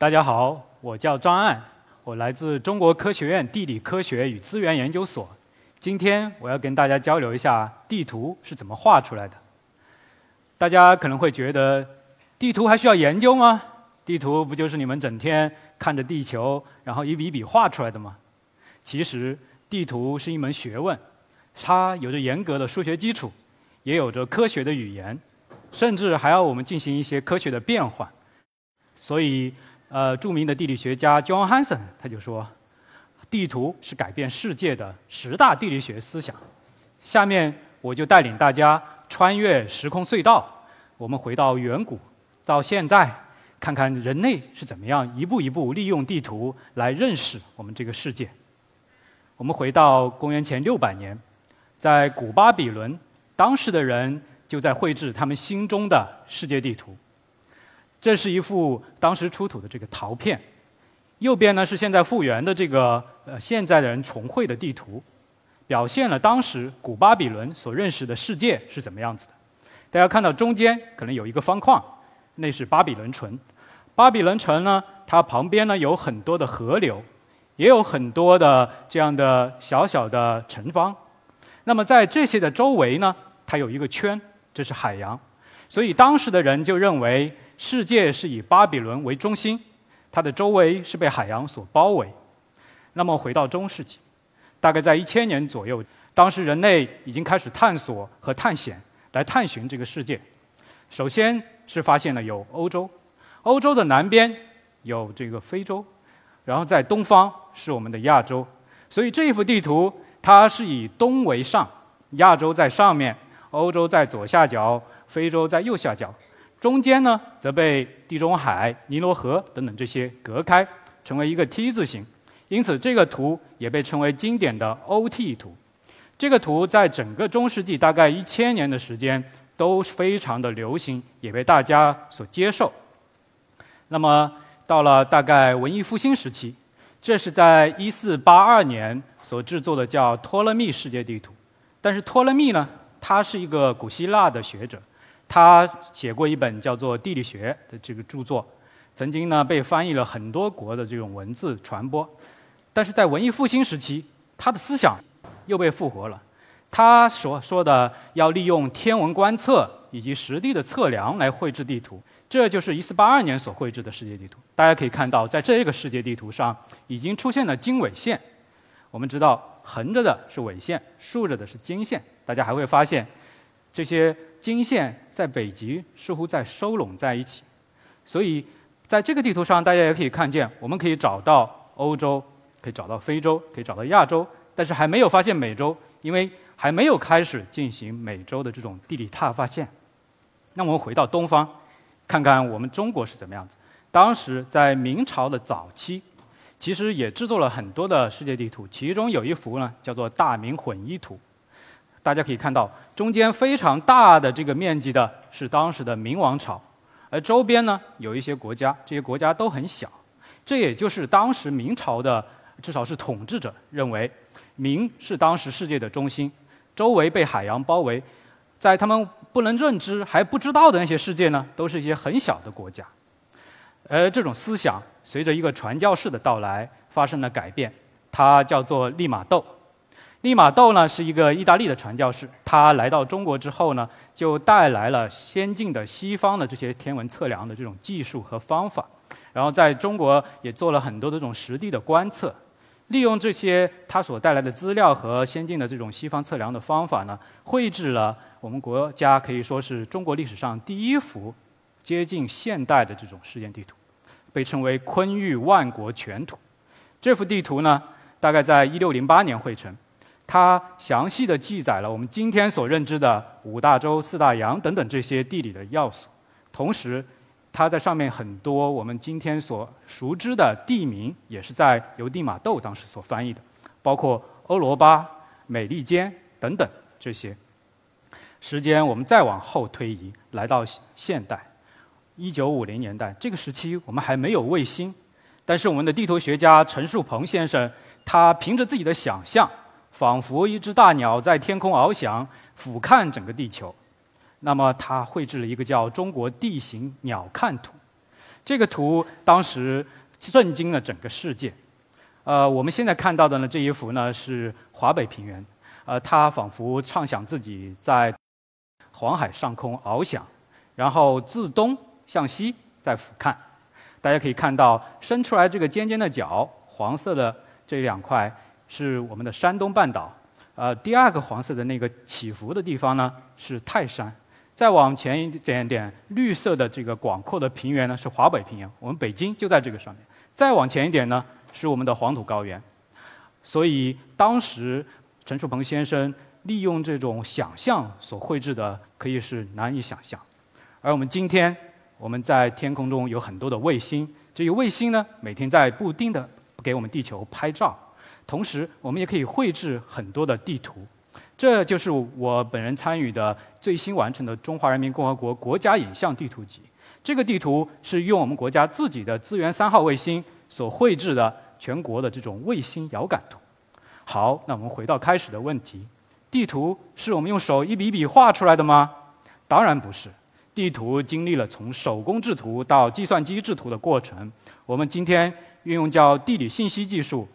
大家好，我叫张岸，我来自中国科学院地理科学与资源研究所。今天我要跟大家交流一下地图是怎么画出来的。大家可能会觉得，地图还需要研究吗？地图不就是你们整天看着地球，然后一笔一笔画出来的吗？其实，地图是一门学问，它有着严格的数学基础，也有着科学的语言，甚至还要我们进行一些科学的变换。所以，呃，著名的地理学家 John Hanson 他就说，地图是改变世界的十大地理学思想。下面我就带领大家穿越时空隧道，我们回到远古，到现在，看看人类是怎么样一步一步利用地图来认识我们这个世界。我们回到公元前六百年，在古巴比伦，当时的人就在绘制他们心中的世界地图。这是一幅当时出土的这个陶片，右边呢是现在复原的这个呃现在的人重绘的地图，表现了当时古巴比伦所认识的世界是怎么样子的。大家看到中间可能有一个方框，那是巴比伦城。巴比伦城呢，它旁边呢有很多的河流。也有很多的这样的小小的城邦，那么在这些的周围呢，它有一个圈，这是海洋，所以当时的人就认为世界是以巴比伦为中心，它的周围是被海洋所包围。那么回到中世纪，大概在一千年左右，当时人类已经开始探索和探险来探寻这个世界。首先是发现了有欧洲，欧洲的南边有这个非洲。然后在东方是我们的亚洲，所以这一幅地图它是以东为上，亚洲在上面，欧洲在左下角，非洲在右下角，中间呢则被地中海、尼罗河等等这些隔开，成为一个 T 字形。因此这个图也被称为经典的 OT 图。这个图在整个中世纪大概一千年的时间都非常的流行，也被大家所接受。那么。到了大概文艺复兴时期，这是在一四八二年所制作的叫托勒密世界地图。但是托勒密呢，他是一个古希腊的学者，他写过一本叫做《地理学》的这个著作，曾经呢被翻译了很多国的这种文字传播。但是在文艺复兴时期，他的思想又被复活了。他所说的要利用天文观测以及实地的测量来绘制地图。这就是一四八二年所绘制的世界地图。大家可以看到，在这个世界地图上已经出现了经纬线。我们知道，横着的是纬线，竖着的是经线。大家还会发现，这些经线在北极似乎在收拢在一起。所以，在这个地图上，大家也可以看见，我们可以找到欧洲，可以找到非洲，可以找到亚洲，但是还没有发现美洲，因为还没有开始进行美洲的这种地理踏发现。那我们回到东方。看看我们中国是怎么样子。当时在明朝的早期，其实也制作了很多的世界地图，其中有一幅呢叫做《大明混一图》。大家可以看到，中间非常大的这个面积的是当时的明王朝，而周边呢有一些国家，这些国家都很小。这也就是当时明朝的至少是统治者认为，明是当时世界的中心，周围被海洋包围，在他们。不能认知还不知道的那些世界呢，都是一些很小的国家。而这种思想随着一个传教士的到来发生了改变，他叫做利玛窦。利玛窦呢是一个意大利的传教士，他来到中国之后呢，就带来了先进的西方的这些天文测量的这种技术和方法，然后在中国也做了很多的这种实地的观测，利用这些他所带来的资料和先进的这种西方测量的方法呢，绘制了。我们国家可以说是中国历史上第一幅接近现代的这种世界地图，被称为“坤玉万国全图”。这幅地图呢，大概在一六零八年绘成，它详细的记载了我们今天所认知的五大洲、四大洋等等这些地理的要素。同时，它在上面很多我们今天所熟知的地名，也是在由地马窦当时所翻译的，包括欧罗巴、美利坚等等这些。时间我们再往后推移，来到现代，一九五零年代这个时期，我们还没有卫星，但是我们的地图学家陈树鹏先生，他凭着自己的想象，仿佛一只大鸟在天空翱翔，俯瞰整个地球，那么他绘制了一个叫《中国地形鸟瞰图》。这个图当时震惊了整个世界。呃，我们现在看到的呢，这一幅呢是华北平原，呃，它仿佛畅想自己在黄海上空翱翔，然后自东向西在俯瞰。大家可以看到伸出来这个尖尖的角，黄色的这两块是我们的山东半岛。呃，第二个黄色的那个起伏的地方呢是泰山。再往前一点点，绿色的这个广阔的平原呢是华北平原，我们北京就在这个上面。再往前一点呢是我们的黄土高原。所以当时陈树鹏先生利用这种想象所绘制的，可以是难以想象。而我们今天，我们在天空中有很多的卫星，这些卫星呢每天在不定的给我们地球拍照，同时我们也可以绘制很多的地图。这就是我本人参与的最新完成的中华人民共和国国家影像地图集。这个地图是用我们国家自己的资源三号卫星所绘制的全国的这种卫星遥感图。好，那我们回到开始的问题：地图是我们用手一笔一笔画出来的吗？当然不是。地图经历了从手工制图到计算机制图的过程。我们今天运用叫地理信息技术、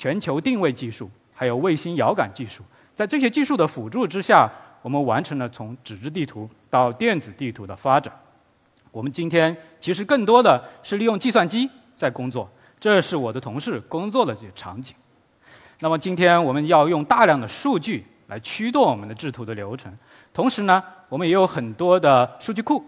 全球定位技术，还有卫星遥感技术。在这些技术的辅助之下，我们完成了从纸质地图到电子地图的发展。我们今天其实更多的是利用计算机在工作，这是我的同事工作的这些场景。那么今天我们要用大量的数据来驱动我们的制图的流程，同时呢，我们也有很多的数据库，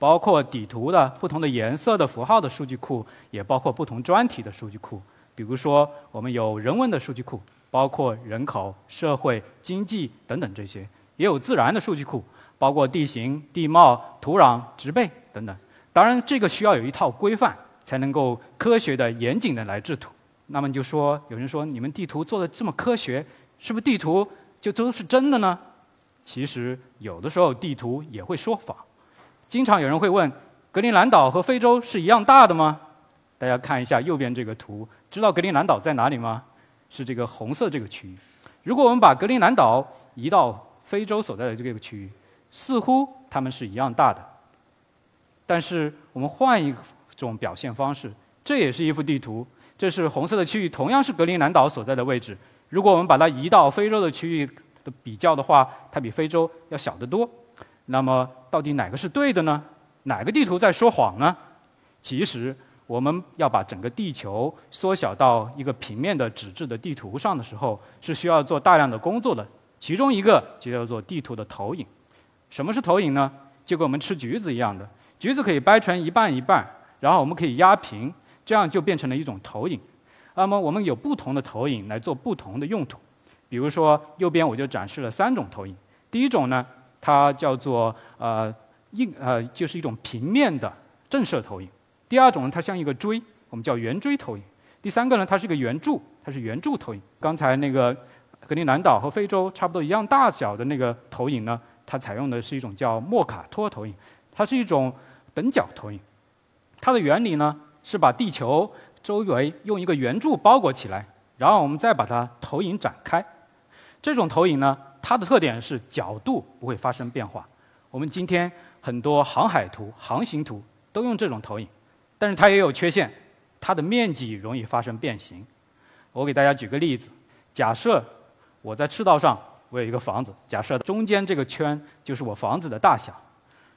包括底图的不同的颜色的符号的数据库，也包括不同专题的数据库。比如说，我们有人文的数据库。包括人口、社会、经济等等这些，也有自然的数据库，包括地形、地貌、土壤、植被等等。当然，这个需要有一套规范，才能够科学的、严谨的来制图。那么就说，有人说你们地图做的这么科学，是不是地图就都是真的呢？其实有的时候地图也会说谎。经常有人会问：格陵兰岛和非洲是一样大的吗？大家看一下右边这个图，知道格陵兰岛在哪里吗？是这个红色这个区域。如果我们把格陵兰岛移到非洲所在的这个区域，似乎它们是一样大的。但是我们换一种表现方式，这也是一幅地图。这是红色的区域，同样是格陵兰岛所在的位置。如果我们把它移到非洲的区域的比较的话，它比非洲要小得多。那么到底哪个是对的呢？哪个地图在说谎呢？其实。我们要把整个地球缩小到一个平面的纸质的地图上的时候，是需要做大量的工作的。其中一个就叫做地图的投影。什么是投影呢？就跟我们吃橘子一样的，橘子可以掰成一半一半，然后我们可以压平，这样就变成了一种投影。那么我们有不同的投影来做不同的用途。比如说右边我就展示了三种投影。第一种呢，它叫做呃硬呃，就是一种平面的正射投影。第二种呢，它像一个锥，我们叫圆锥投影。第三个呢，它是一个圆柱，它是圆柱投影。刚才那个格陵兰岛和非洲差不多一样大小的那个投影呢，它采用的是一种叫莫卡托投影，它是一种等角投影。它的原理呢，是把地球周围用一个圆柱包裹起来，然后我们再把它投影展开。这种投影呢，它的特点是角度不会发生变化。我们今天很多航海图、航行图都用这种投影。但是它也有缺陷，它的面积容易发生变形。我给大家举个例子：假设我在赤道上，我有一个房子，假设中间这个圈就是我房子的大小。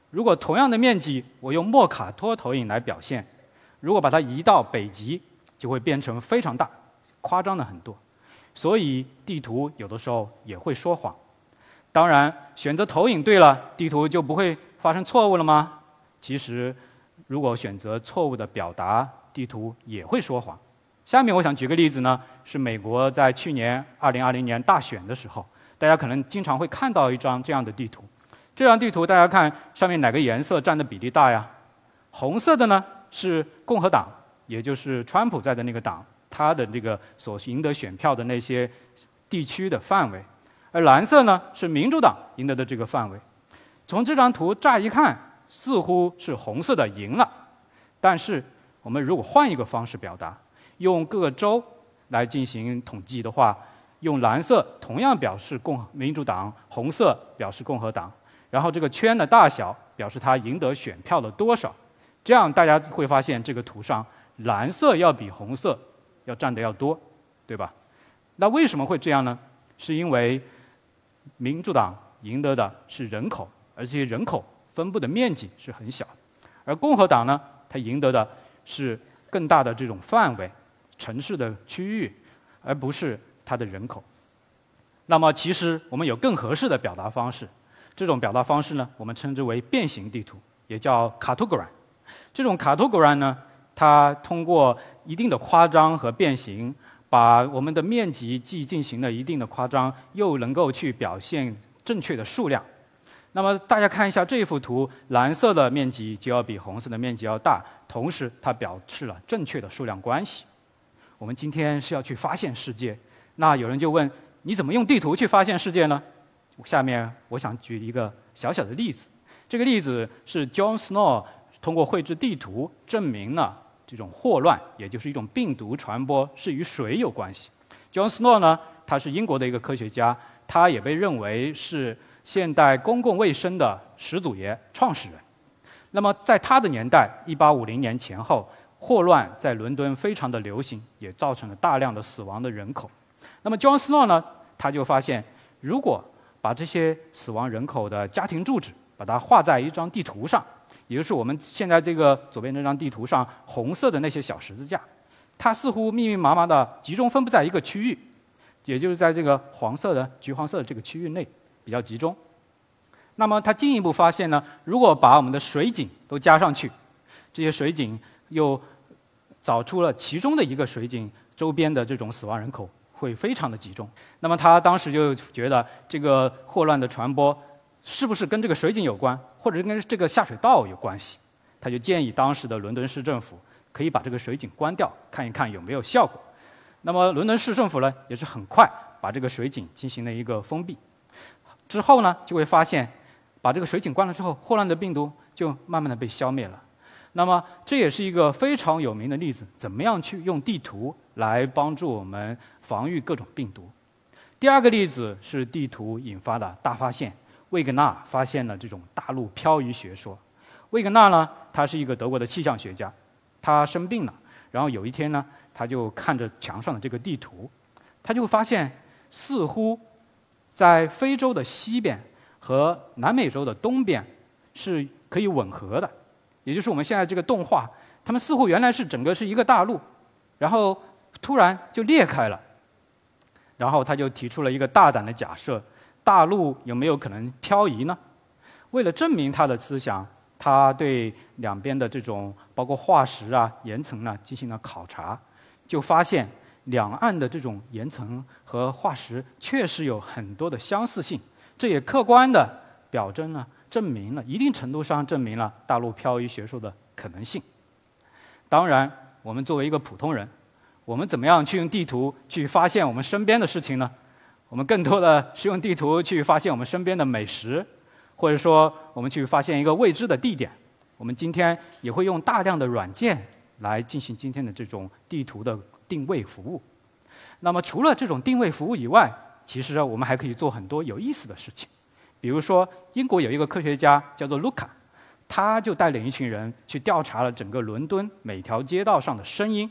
如果同样的面积，我用莫卡托投影来表现，如果把它移到北极，就会变成非常大，夸张的很多。所以地图有的时候也会说谎。当然，选择投影对了，地图就不会发生错误了吗？其实。如果选择错误的表达，地图也会说谎。下面我想举个例子呢，是美国在去年2020年大选的时候，大家可能经常会看到一张这样的地图。这张地图大家看上面哪个颜色占的比例大呀？红色的呢是共和党，也就是川普在的那个党，他的这个所赢得选票的那些地区的范围，而蓝色呢是民主党赢得的这个范围。从这张图乍一看。似乎是红色的赢了，但是我们如果换一个方式表达，用各个州来进行统计的话，用蓝色同样表示共民主党，红色表示共和党，然后这个圈的大小表示他赢得选票的多少，这样大家会发现这个图上蓝色要比红色要占的要多，对吧？那为什么会这样呢？是因为民主党赢得的是人口，而且人口分布的面积是很小，而共和党呢，它赢得的是更大的这种范围、城市的区域，而不是它的人口。那么，其实我们有更合适的表达方式，这种表达方式呢，我们称之为变形地图，也叫 cartogram。这种 cartogram 呢，它通过一定的夸张和变形。把我们的面积既进行了一定的夸张，又能够去表现正确的数量。那么大家看一下这幅图，蓝色的面积就要比红色的面积要大，同时它表示了正确的数量关系。我们今天是要去发现世界，那有人就问：你怎么用地图去发现世界呢？下面我想举一个小小的例子，这个例子是 John Snow 通过绘制地图证明了。这种霍乱，也就是一种病毒传播，是与水有关系。John Snow 呢，他是英国的一个科学家，他也被认为是现代公共卫生的始祖爷、创始人。那么在他的年代，1850年前后，霍乱在伦敦非常的流行，也造成了大量的死亡的人口。那么 John Snow 呢，他就发现，如果把这些死亡人口的家庭住址，把它画在一张地图上。也就是我们现在这个左边这张地图上红色的那些小十字架，它似乎密密麻麻的集中分布在一个区域，也就是在这个黄色的、橘黄色的这个区域内比较集中。那么他进一步发现呢，如果把我们的水井都加上去，这些水井又找出了其中的一个水井周边的这种死亡人口会非常的集中。那么他当时就觉得这个霍乱的传播。是不是跟这个水井有关，或者是跟这个下水道有关系？他就建议当时的伦敦市政府可以把这个水井关掉，看一看有没有效果。那么伦敦市政府呢，也是很快把这个水井进行了一个封闭。之后呢，就会发现，把这个水井关了之后，霍乱的病毒就慢慢的被消灭了。那么这也是一个非常有名的例子，怎么样去用地图来帮助我们防御各种病毒？第二个例子是地图引发的大发现。魏格纳发现了这种大陆漂移学说。魏格纳呢，他是一个德国的气象学家，他生病了，然后有一天呢，他就看着墙上的这个地图，他就发现似乎在非洲的西边和南美洲的东边是可以吻合的，也就是我们现在这个动画，他们似乎原来是整个是一个大陆，然后突然就裂开了，然后他就提出了一个大胆的假设。大陆有没有可能漂移呢？为了证明他的思想，他对两边的这种包括化石啊、岩层呢进行了考察，就发现两岸的这种岩层和化石确实有很多的相似性，这也客观的表征了、证明了一定程度上证明了大陆漂移学说的可能性。当然，我们作为一个普通人，我们怎么样去用地图去发现我们身边的事情呢？我们更多的是用地图去发现我们身边的美食，或者说我们去发现一个未知的地点。我们今天也会用大量的软件来进行今天的这种地图的定位服务。那么除了这种定位服务以外，其实我们还可以做很多有意思的事情。比如说，英国有一个科学家叫做卢卡，他就带领一群人去调查了整个伦敦每条街道上的声音。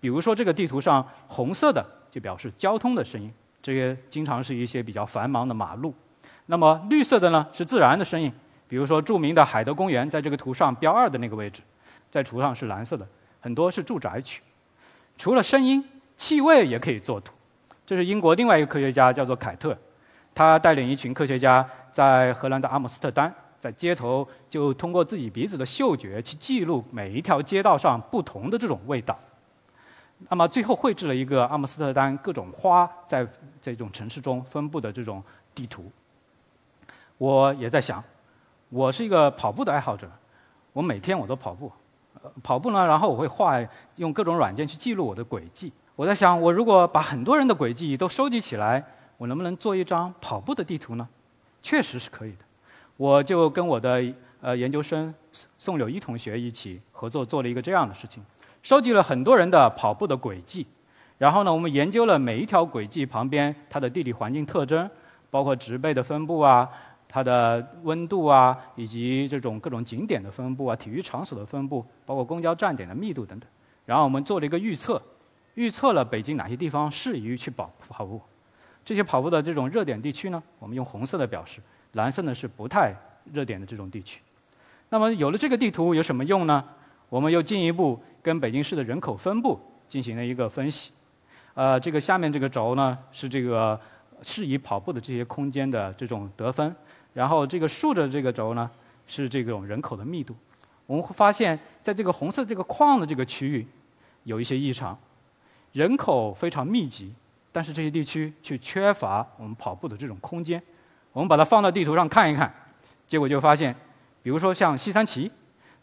比如说，这个地图上红色的就表示交通的声音。这些经常是一些比较繁忙的马路，那么绿色的呢是自然的声音，比如说著名的海德公园，在这个图上标二的那个位置，在图上是蓝色的，很多是住宅区。除了声音，气味也可以作图。这是英国另外一个科学家叫做凯特，他带领一群科学家在荷兰的阿姆斯特丹，在街头就通过自己鼻子的嗅觉去记录每一条街道上不同的这种味道。那么最后绘制了一个阿姆斯特丹各种花在这种城市中分布的这种地图。我也在想，我是一个跑步的爱好者，我每天我都跑步，跑步呢，然后我会画用各种软件去记录我的轨迹。我在想，我如果把很多人的轨迹都收集起来，我能不能做一张跑步的地图呢？确实是可以的。我就跟我的呃研究生宋柳一同学一起合作做了一个这样的事情。收集了很多人的跑步的轨迹，然后呢，我们研究了每一条轨迹旁边它的地理环境特征，包括植被的分布啊，它的温度啊，以及这种各种景点的分布啊，体育场所的分布，包括公交站点的密度等等。然后我们做了一个预测，预测了北京哪些地方适宜去跑跑步。这些跑步的这种热点地区呢，我们用红色的表示，蓝色呢是不太热点的这种地区。那么有了这个地图有什么用呢？我们又进一步跟北京市的人口分布进行了一个分析。呃，这个下面这个轴呢是这个适宜跑步的这些空间的这种得分。然后这个竖着这个轴呢，是这种人口的密度。我们会发现，在这个红色这个框的这个区域，有一些异常，人口非常密集，但是这些地区却缺乏我们跑步的这种空间。我们把它放到地图上看一看，结果就发现，比如说像西三旗，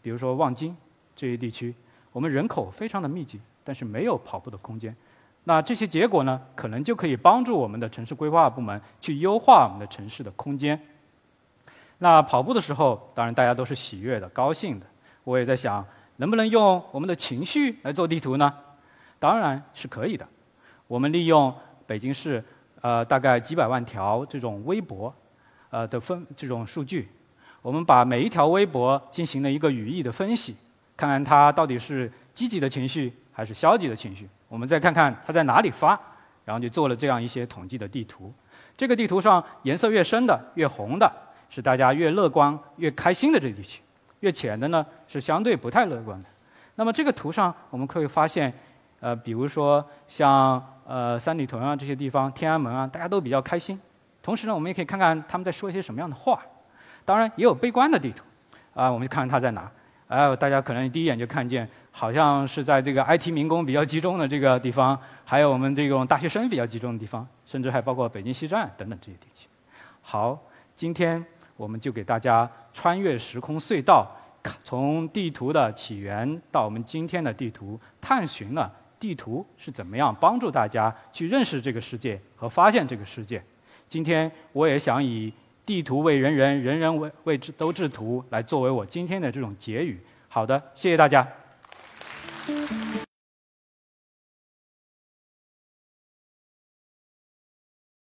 比如说望京这些地区，我们人口非常的密集，但是没有跑步的空间。那这些结果呢，可能就可以帮助我们的城市规划部门去优化我们的城市的空间。那跑步的时候，当然大家都是喜悦的、高兴的。我也在想，能不能用我们的情绪来做地图呢？当然是可以的。我们利用北京市呃大概几百万条这种微博呃的分这种数据，我们把每一条微博进行了一个语义的分析，看看它到底是积极的情绪还是消极的情绪。我们再看看它在哪里发，然后就做了这样一些统计的地图。这个地图上颜色越深的、越红的。是大家越乐观越开心的这地区，越浅的呢是相对不太乐观的。那么这个图上我们可以发现，呃，比如说像呃三里屯啊这些地方，天安门啊，大家都比较开心。同时呢，我们也可以看看他们在说一些什么样的话。当然也有悲观的地图，啊，我们就看看它在哪。哎，大家可能第一眼就看见，好像是在这个 IT 民工比较集中的这个地方，还有我们这种大学生比较集中的地方，甚至还包括北京西站等等这些地区。好，今天。我们就给大家穿越时空隧道，从地图的起源到我们今天的地图，探寻了地图是怎么样帮助大家去认识这个世界和发现这个世界。今天我也想以“地图为人人，人人为为之都制图”来作为我今天的这种结语。好的，谢谢大家。